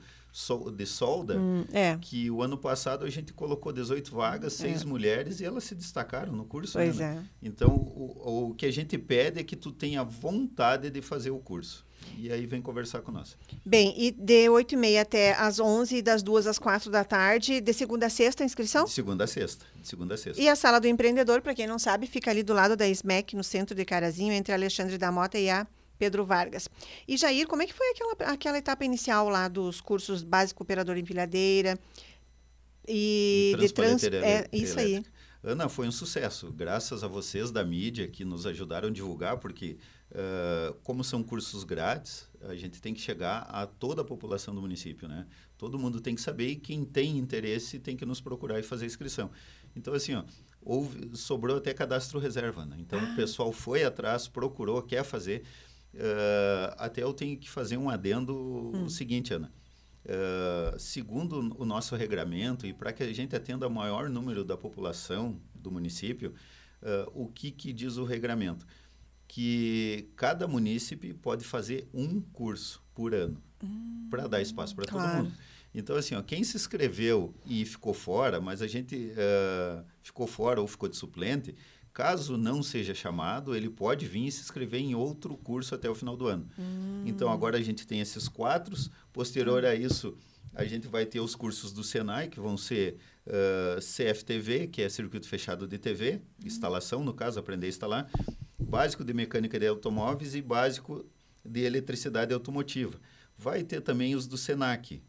de solda, hum, é. que o ano passado a gente colocou 18 vagas, seis é. mulheres, e elas se destacaram no curso. Pois né? é. Então, o, o que a gente pede é que tu tenha vontade de fazer o curso. E aí vem conversar com nós. Bem, e de 8 e meia até às 11 e das 2 às 4 da tarde, de segunda a sexta a inscrição? De segunda a sexta. De segunda a sexta. E a Sala do Empreendedor, para quem não sabe, fica ali do lado da SMEC, no centro de Carazinho, entre Alexandre da Mota e a Pedro Vargas. E Jair, como é que foi aquela, aquela etapa inicial lá dos cursos básico operador empilhadeira e, e de trans... É, isso aí. Ana, foi um sucesso, graças a vocês da mídia que nos ajudaram a divulgar, porque uh, como são cursos grátis, a gente tem que chegar a toda a população do município, né? Todo mundo tem que saber e quem tem interesse tem que nos procurar e fazer inscrição. Então, assim, ó, houve, sobrou até cadastro reserva, né? Então, ah. o pessoal foi atrás, procurou, quer fazer. Uh, até eu tenho que fazer um adendo hum. o seguinte, Ana. Uh, segundo o nosso regramento e para que a gente atenda o maior número da população do município, uh, o que, que diz o regramento? Que cada munícipe pode fazer um curso por ano hum, para dar espaço para claro. todo mundo. Então, assim, ó, quem se inscreveu e ficou fora, mas a gente ficou fora ou ficou de suplente, caso não seja chamado, ele pode vir e se inscrever em outro curso até o final do ano. Hum. Então, agora a gente tem esses quatro. Posterior a isso, a gente vai ter os cursos do Senai, que vão ser uh, CFTV, que é Circuito Fechado de TV, hum. instalação, no caso, aprender a instalar, básico de mecânica de automóveis e básico de eletricidade automotiva. Vai ter também os do SENAC,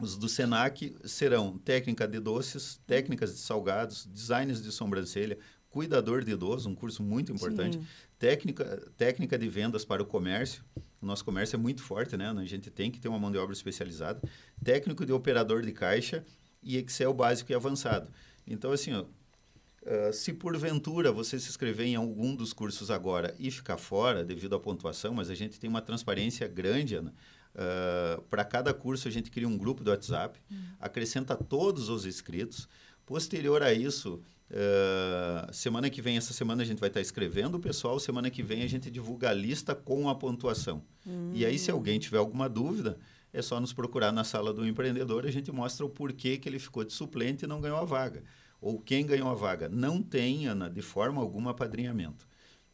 os do SENAC serão técnica de doces, técnicas de salgados, designs de sobrancelha, cuidador de idoso, um curso muito importante, técnica, técnica de vendas para o comércio. O nosso comércio é muito forte, né? A gente tem que ter uma mão de obra especializada. Técnico de operador de caixa e Excel básico e avançado. Então, assim, ó, uh, se porventura você se inscrever em algum dos cursos agora e ficar fora devido à pontuação, mas a gente tem uma transparência grande, Ana, Uh, para cada curso a gente cria um grupo do WhatsApp, uhum. acrescenta todos os inscritos. Posterior a isso, uh, semana que vem, essa semana a gente vai estar escrevendo o pessoal, semana que vem a gente divulga a lista com a pontuação. Uhum. E aí, se alguém tiver alguma dúvida, é só nos procurar na sala do empreendedor, a gente mostra o porquê que ele ficou de suplente e não ganhou a vaga. Ou quem ganhou a vaga. Não tem, Ana, de forma alguma, apadrinhamento.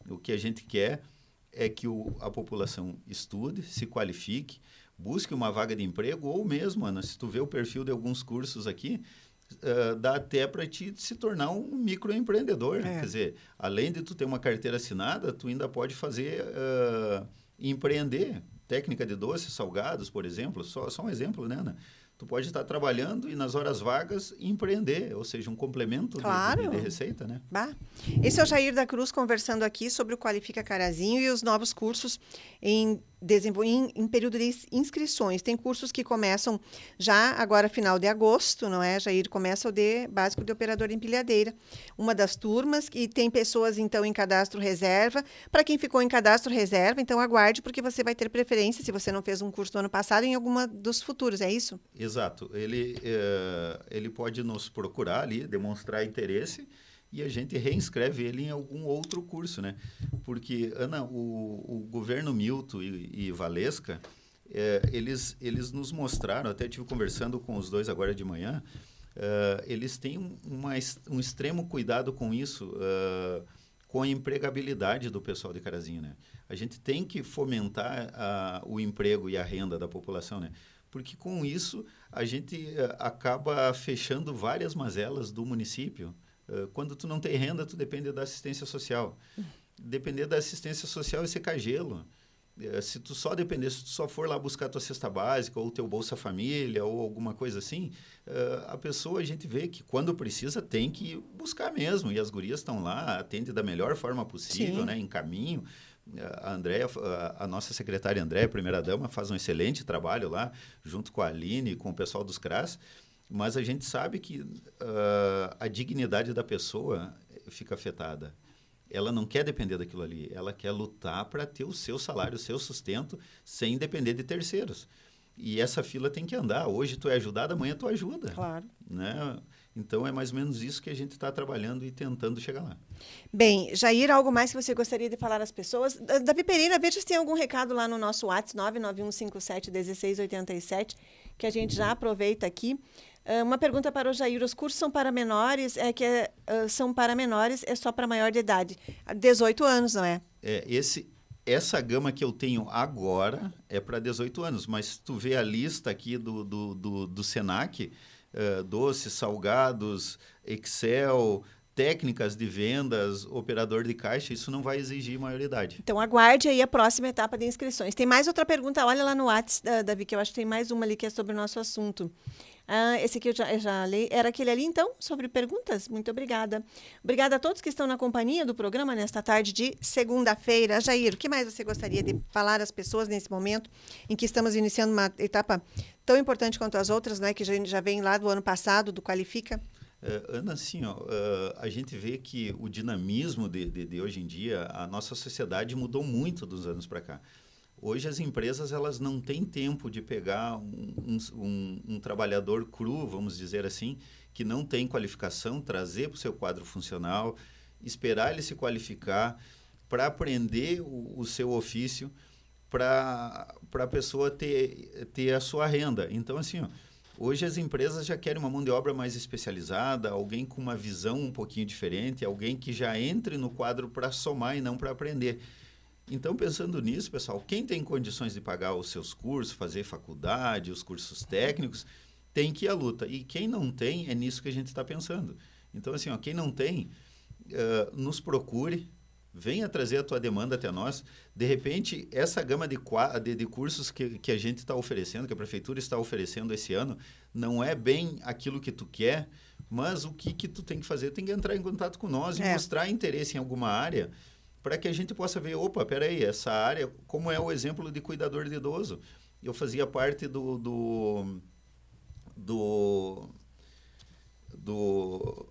O que a gente quer é que o, a população estude, se qualifique, busque uma vaga de emprego ou mesmo, Ana, se tu vê o perfil de alguns cursos aqui, uh, dá até para te se tornar um microempreendedor. É. Quer dizer, além de tu ter uma carteira assinada, tu ainda pode fazer uh, empreender. Técnica de doces, salgados, por exemplo, só, só um exemplo, né, Ana? tu pode estar trabalhando e nas horas vagas empreender, ou seja, um complemento claro. de, de, de, receita, né? Bah. Esse é o Jair da Cruz conversando aqui sobre o Qualifica Carazinho e os novos cursos em em, em, período de inscrições. Tem cursos que começam já agora final de agosto, não é? Jair começa o de básico de operador em empilhadeira, uma das turmas e tem pessoas então em cadastro reserva. Para quem ficou em cadastro reserva, então aguarde porque você vai ter preferência se você não fez um curso do ano passado em alguma dos futuros, é isso? Exato. Ele é, ele pode nos procurar ali, demonstrar interesse e a gente reinscreve ele em algum outro curso, né? Porque, Ana, o, o governo Milton e, e Valesca, é, eles, eles nos mostraram, até estive conversando com os dois agora de manhã, uh, eles têm uma, um extremo cuidado com isso, uh, com a empregabilidade do pessoal de Carazinho, né? A gente tem que fomentar uh, o emprego e a renda da população, né? Porque com isso a gente acaba fechando várias mazelas do município, eh, quando tu não tem renda, tu depende da assistência social. Depender da assistência social é secar gelo. Eh, se tu só depender, se tu só for lá buscar tua cesta básica ou teu Bolsa Família ou alguma coisa assim, eh, a pessoa a gente vê que quando precisa tem que buscar mesmo. E as gurias estão lá, atende da melhor forma possível, né, em caminho. A Andréia, a nossa secretária Andréia, primeira dama, faz um excelente trabalho lá, junto com a Aline, com o pessoal dos CRAS. Mas a gente sabe que uh, a dignidade da pessoa fica afetada. Ela não quer depender daquilo ali, ela quer lutar para ter o seu salário, o seu sustento, sem depender de terceiros. E essa fila tem que andar. Hoje tu é ajudado, amanhã tu ajuda. Claro. Né? Então é mais ou menos isso que a gente está trabalhando e tentando chegar lá. Bem, Jair, algo mais que você gostaria de falar às pessoas? Davi Pereira, veja se tem algum recado lá no nosso WhatsApp 991571687, que a gente já aproveita aqui. Uh, uma pergunta para o Jair: os cursos são para menores? É que uh, são para menores, é só para maior de idade? 18 anos, não é? É, esse, essa gama que eu tenho agora é para 18 anos, mas tu vê a lista aqui do, do, do, do Senac, uh, doces, salgados, Excel, técnicas de vendas, operador de caixa, isso não vai exigir maioridade. Então aguarde aí a próxima etapa de inscrições. Tem mais outra pergunta, olha lá no WhatsApp, Davi, que eu acho que tem mais uma ali que é sobre o nosso assunto. Ah, esse aqui eu já, eu já li. Era aquele ali, então, sobre perguntas? Muito obrigada. Obrigada a todos que estão na companhia do programa nesta tarde de segunda-feira. Jair, o que mais você gostaria de falar às pessoas nesse momento em que estamos iniciando uma etapa tão importante quanto as outras, né, que já, já vem lá do ano passado, do Qualifica? Uh, Ana, assim, ó, uh, a gente vê que o dinamismo de, de, de, hoje em dia, a nossa sociedade mudou muito dos anos para cá. Hoje as empresas elas não têm tempo de pegar um, um, um, trabalhador cru, vamos dizer assim, que não tem qualificação, trazer para o seu quadro funcional, esperar ele se qualificar para aprender o, o, seu ofício, para a pessoa ter, ter a sua renda. Então, assim, ó, hoje as empresas já querem uma mão de obra mais especializada, alguém com uma visão um pouquinho diferente, alguém que já entre no quadro para somar e não para aprender. Então, pensando nisso, pessoal, quem tem condições de pagar os seus cursos, fazer faculdade, os cursos técnicos, tem que ir à luta. E quem não tem, é nisso que a gente está pensando. Então, assim, ó, quem não tem, uh, nos procure, venha trazer a tua demanda até nós. De repente, essa gama de, de, de cursos que, que a gente está oferecendo, que a prefeitura está oferecendo esse ano, não é bem aquilo que tu quer, mas o que, que tu tem que fazer? Tem que entrar em contato com nós é. e mostrar interesse em alguma área para que a gente possa ver, opa, peraí, essa área, como é o exemplo de cuidador de idoso. Eu fazia parte do, do, do, do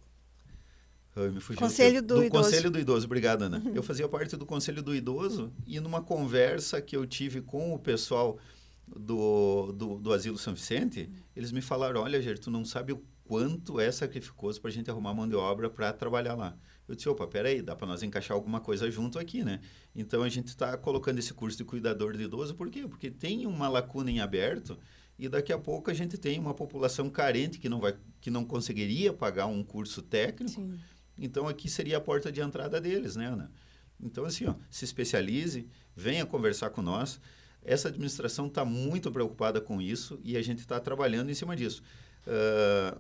fugiu. Conselho do, do Idoso. Conselho do Idoso, obrigado, Ana. Uhum. Eu fazia parte do Conselho do Idoso e numa conversa que eu tive com o pessoal do, do, do Asilo São Vicente, eles me falaram, olha, Ger, tu não sabe o quanto é sacrificoso para a gente arrumar mão de obra para trabalhar lá. Eu disse, opa, peraí, dá para nós encaixar alguma coisa junto aqui, né? Então, a gente está colocando esse curso de cuidador de idoso, por quê? Porque tem uma lacuna em aberto e daqui a pouco a gente tem uma população carente que não, vai, que não conseguiria pagar um curso técnico. Sim. Então, aqui seria a porta de entrada deles, né, Ana? Então, assim, ó, se especialize, venha conversar com nós. Essa administração está muito preocupada com isso e a gente está trabalhando em cima disso. Uh,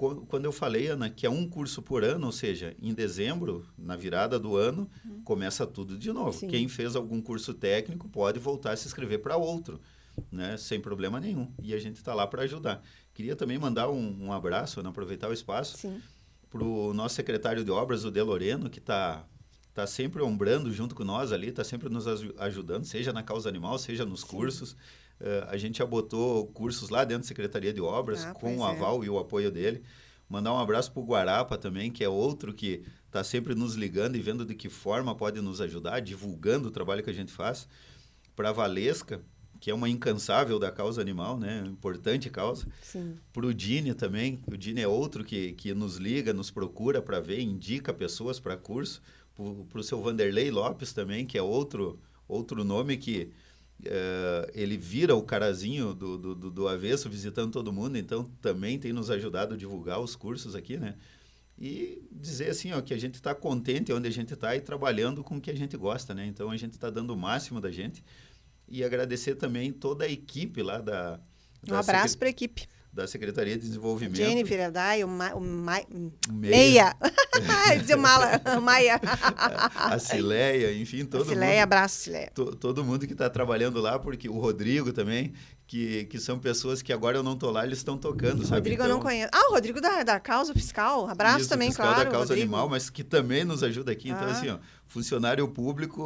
quando eu falei, Ana, que é um curso por ano, ou seja, em dezembro, na virada do ano, uhum. começa tudo de novo. Sim. Quem fez algum curso técnico pode voltar a se inscrever para outro, né? sem problema nenhum. E a gente está lá para ajudar. Queria também mandar um, um abraço, aproveitar o espaço, para o nosso secretário de obras, o De Loreno, que está tá sempre ombrando junto com nós ali, está sempre nos ajudando, seja na causa animal, seja nos Sim. cursos. Uh, a gente já botou cursos lá dentro da Secretaria de Obras, ah, com o é. aval é. e o apoio dele. Mandar um abraço para o Guarapa também, que é outro que está sempre nos ligando e vendo de que forma pode nos ajudar, divulgando o trabalho que a gente faz. Para a Valesca, que é uma incansável da causa animal, né? Importante causa. Para o Dini também. O Dini é outro que, que nos liga, nos procura para ver, indica pessoas para curso. Para o seu Vanderlei Lopes também, que é outro, outro nome que Uh, ele vira o carazinho do, do, do, avesso visitando todo mundo, então também tem nos ajudado a divulgar os cursos aqui, né? E dizer assim, ó, que a gente está contente onde a gente está e trabalhando com o que a gente gosta, né? Então a gente está dando o máximo da gente e agradecer tambem toda a equipe lá da... da um abraço para a equipe da Secretaria de Desenvolvimento. Jennifer Adai, o, Ma, o, Ma, Meia. Meia. Mala, Maia. A, Cileia, enfim, todo Cileia, mundo. abraço, Cileia. To, todo mundo que está trabalhando lá, porque o Rodrigo também, que, que são pessoas que agora eu não tô lá, eles estão tocando, sabe? Rodrigo então, eu não então conheço. Ah, o Rodrigo da, da causa fiscal. Abraço isso, também, fiscal claro. da causa Rodrigo. animal, mas que também nos ajuda aqui. Então, ah. assim, ó, funcionário público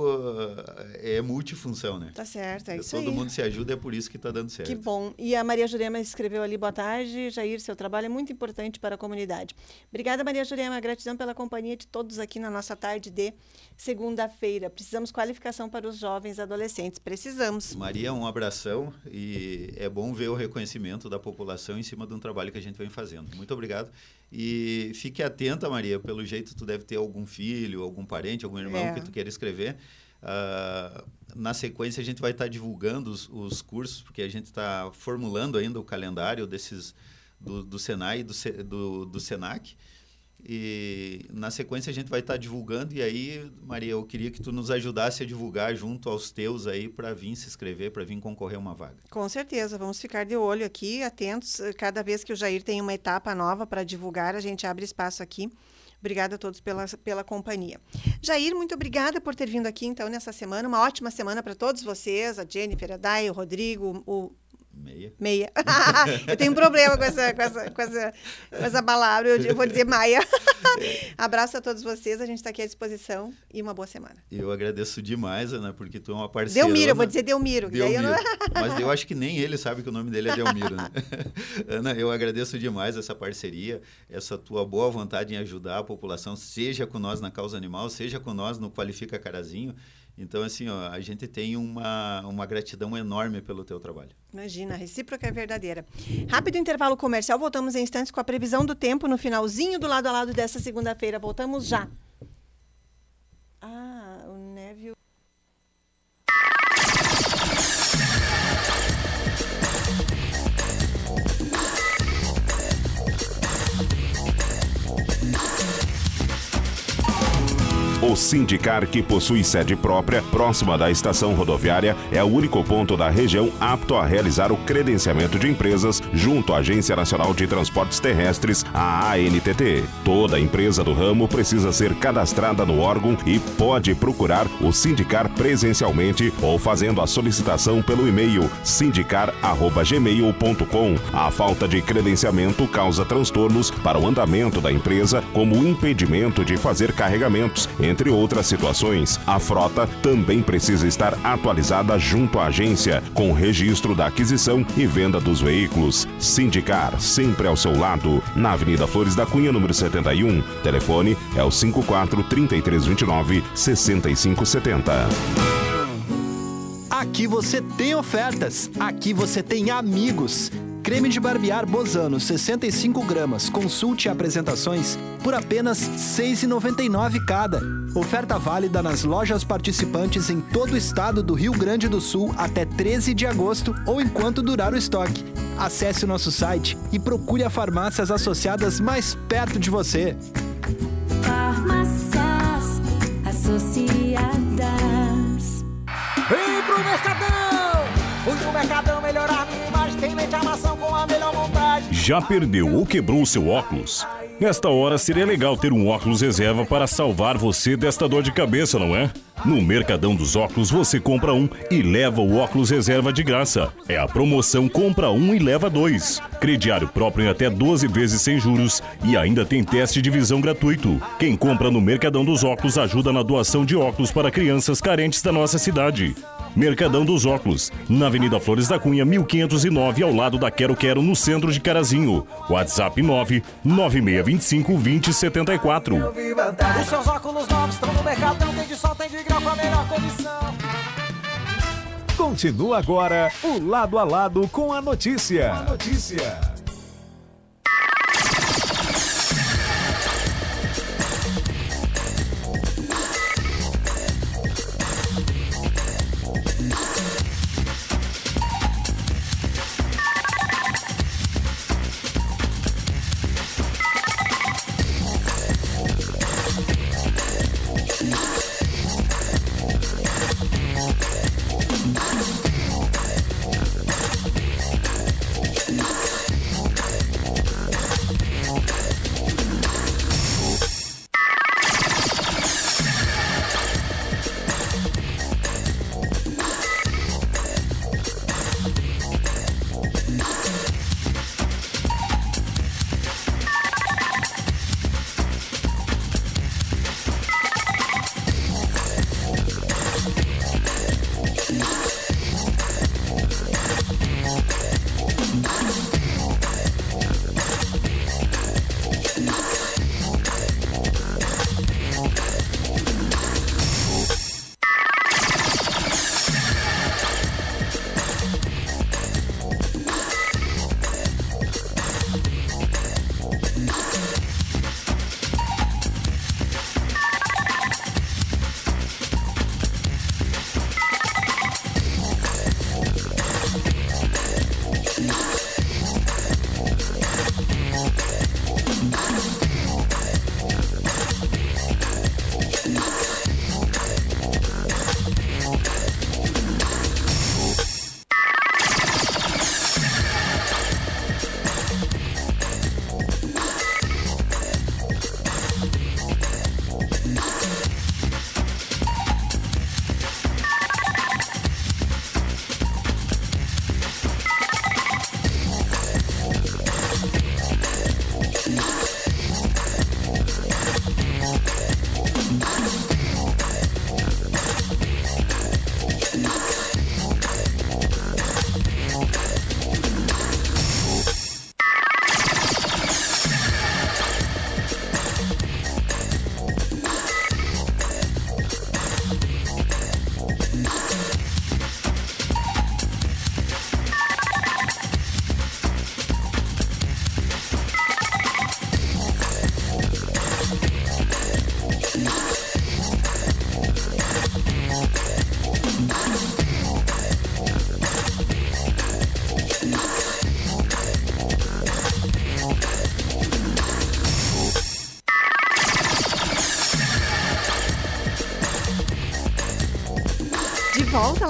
eh, é multifunção, né? Tá certo, é isso Todo aí. mundo se ajuda, é por isso que está dando certo. Que bom. E a Maria Jurema escreveu ali, boa tarde, Jair, seu trabalho é muito importante para a comunidade. Obrigada, Maria Jurema, gratidão pela companhia de todos aqui na nossa tarde de segunda-feira. Precisamos qualificação para os jovens adolescentes, precisamos. Maria, um abração e é bom ver o reconhecimento da população em cima de um trabalho que a gente vem fazendo. Muito obrigado. E fique atenta, Maria, pelo jeito tu deve ter algum filho, algum parente, algum irmão é. que tu queira escrever. Uh, na sequência, a gente vai estar tá divulgando os, os, cursos, porque a gente está formulando ainda o calendário desses do, do Senai e do, do, do Senac. E na sequência a gente vai estar tá divulgando. E aí, Maria, eu queria que tu nos ajudasse a divulgar junto aos teus aí para vir se inscrever, para vir concorrer a uma vaga. Com certeza, vamos ficar de olho aqui, atentos. Cada vez que o Jair tem uma etapa nova para divulgar, a gente abre espaço aqui. Obrigada a todos pela, pela companhia. Jair, muito obrigada por ter vindo aqui, então, nessa semana. Uma ótima semana para todos vocês, a Jennifer, a Dai, o Rodrigo, o Meia. Meia. eu tenho um problema com essa, com essa, com essa, com essa palavra. Eu, vou dizer Maia. Abraço a todos vocês. A gente está aqui à disposição e uma boa semana. Eu agradeço demais, Ana, porque tu é uma parceira. Delmiro, eu vou dizer Delmiro. daí eu Delmiro. não- Mas eu acho que nem ele sabe que o nome dele é Delmiro. Né? Ana, eu agradeço demais essa parceria, essa tua boa vontade em ajudar a população, seja com nós na causa animal, seja com nós no Qualifica Carazinho. Então, assim, ó, a gente tem uma, uma gratidão enorme pelo teu trabalho. Imagina, a recíproca é verdadeira. Rápido intervalo comercial, voltamos em instantes com a previsão do tempo no finalzinho do lado a lado dessa segunda-feira. Voltamos já. Ah, O Sindicar, que possui sede própria, próxima da estação rodoviária, é o único ponto da região apto a realizar o credenciamento de empresas junto à Agência Nacional de Transportes Terrestres, a ANTT. Toda empresa do ramo precisa ser cadastrada no órgão e pode procurar o Sindicar presencialmente ou fazendo a solicitação pelo e-mail sindicar@gmail.com. A falta de credenciamento causa transtornos para o andamento da empresa, como o impedimento de fazer carregamentos, entre outras situações. A frota também precisa estar atualizada junto à agência, com registro da aquisição e venda dos veículos. Sindicar, sempre ao seu lado, na Avenida Flores da Cunha, número 71. Telefone é o 54 3329 6570. Aqui você tem ofertas. Aqui você tem amigos. Creme de barbear Bozano, 65 gramas. Consulte apresentações por apenas R$ 6,99 cada. Oferta válida nas lojas participantes em todo o estado do Rio Grande do Sul até 13 de agosto ou enquanto durar o estoque. Acesse o nosso site e procure as farmácias associadas mais perto de você. Farmácias associadas. Vem pro Mercadão! Fui no Mercadão melhorar minha imagem, tem mente armação com a melhor montagem. Já perdeu ou quebrou seu óculos? Nesta hora seria legal ter um óculos reserva para salvar você desta dor de cabeça, não é? No Mercadão dos Óculos você compra um e leva o óculos reserva de graça. É a promoção compra um e leva dois. Crediário próprio em até 12 vezes sem juros e ainda tem teste de visão gratuito. Quem compra no Mercadão dos Óculos ajuda na doação de óculos para crianças carentes da nossa cidade. Mercadão dos Óculos, na Avenida Flores da Cunha, 1509, ao lado da Quero Quero, no centro de Carazinho. WhatsApp 9 9625 2074. Os seus óculos novos estão no Mercadão, tem de sol, tem de grau com a melhor condição. Continua agora o Lado a Lado com a notícia. A notícia.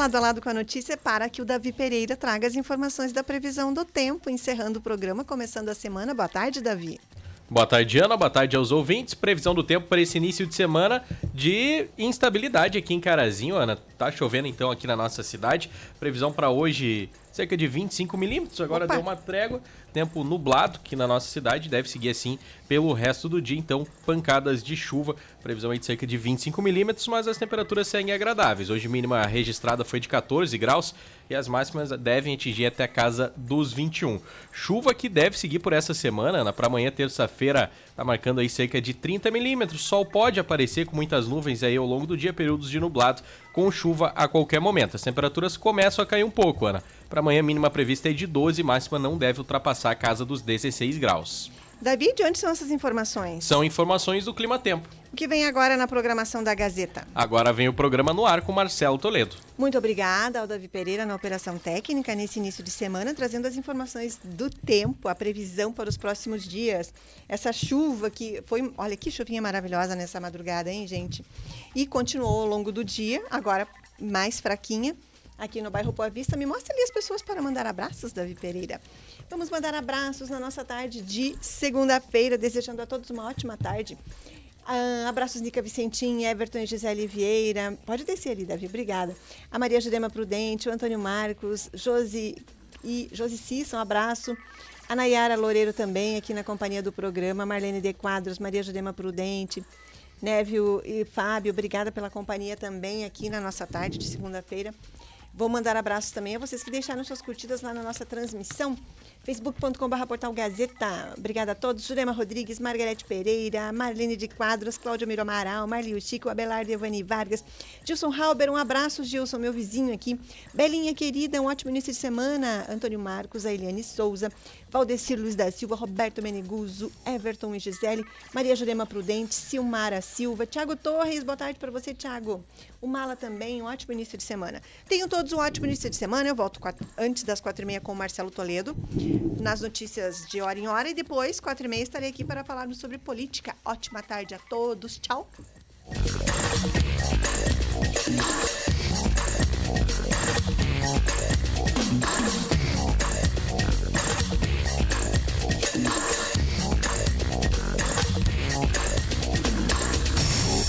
Lado a lado com a notícia para que o Davi Pereira traga as informações da previsão do tempo, encerrando o programa, começando a semana. Boa tarde, Davi. Boa tarde, Ana. Boa tarde aos ouvintes. Previsão do tempo para esse início de semana de instabilidade aqui em Carazinho, Ana. Tá chovendo então aqui na nossa cidade. Previsão para hoje cerca de 25 milímetros. Agora Opa. deu uma trégua. Tempo nublado aqui na nossa cidade. Deve seguir assim pelo resto do dia. Então, pancadas de chuva. Previsão aí de cerca de 25 milímetros, mas as temperaturas seguem agradáveis. Hoje, mínima registrada foi de 14 graus e as máximas devem atingir até a casa dos 21. Chuva que deve seguir por essa semana, Ana. Para amanhã, terça-feira, tá marcando aí cerca de 30 milímetros. Sol pode aparecer com muitas nuvens aí ao longo do dia, períodos de nublado, com chuva a qualquer momento. As temperaturas começam a cair um pouco, Ana. Para amanhã, mínima prevista é de 12, máxima não deve ultrapassar a casa dos 16 graus. Davi, de onde são essas informações? São informações do Clima Tempo. O que vem agora na programação da Gazeta? Agora vem o programa no ar com Marcelo Toledo. Muito obrigada ao Davi Pereira na operação técnica nesse início de semana, trazendo as informações do tempo, a previsão para os próximos dias. Essa chuva que foi, olha que chuvinha maravilhosa nessa madrugada, hein, gente? E continuou ao longo do dia, agora mais fraquinha, aqui no bairro Boa Vista. Me mostra ali as pessoas para mandar abraços, Davi Pereira. Vamos mandar abraços na nossa tarde de segunda-feira, desejando a todos uma ótima tarde. Ah, abraços Nica Vicentim, Everton e Gisele Vieira. Pode descer ali, Davi, obrigada. A Maria Jurema Prudente, o Antônio Marcos, Josi e Josi Cissa, um abraço. A Nayara Loureiro também, aqui na companhia do programa. Marlene de Quadros, Maria Jurema Prudente. Névio e Fábio, obrigada pela companhia também aqui na nossa tarde de segunda-feira. Vou mandar abraços também a vocês que deixaram suas curtidas lá na nossa transmissão facebook.com.br portal Gazeta. Obrigada a todos. Jurema Rodrigues, Margarete Pereira, Marlene de Quadros, Cláudio Miro Amaral, Marlio Chico, Abelardo Evani Vargas, Gilson Halber, um abraço, Gilson, meu vizinho aqui. Belinha querida, um ótimo início de semana. Antônio Marcos, a Eliane Souza, Valdecir Luiz da Silva, Roberto Meneguzzo, Everton e Gisele, Maria Jurema Prudente, Silmara Silva, Tiago Torres, boa tarde para você, Tiago. O Mala também, um ótimo início de semana. Tenham todos um ótimo início de semana. Eu volto quatro- antes das quatro e meia com o Marcelo Toledo, nas notícias de hora em hora. E depois, quatro e meia, estarei aqui para falarmos sobre política. Ótima tarde a todos. Tchau.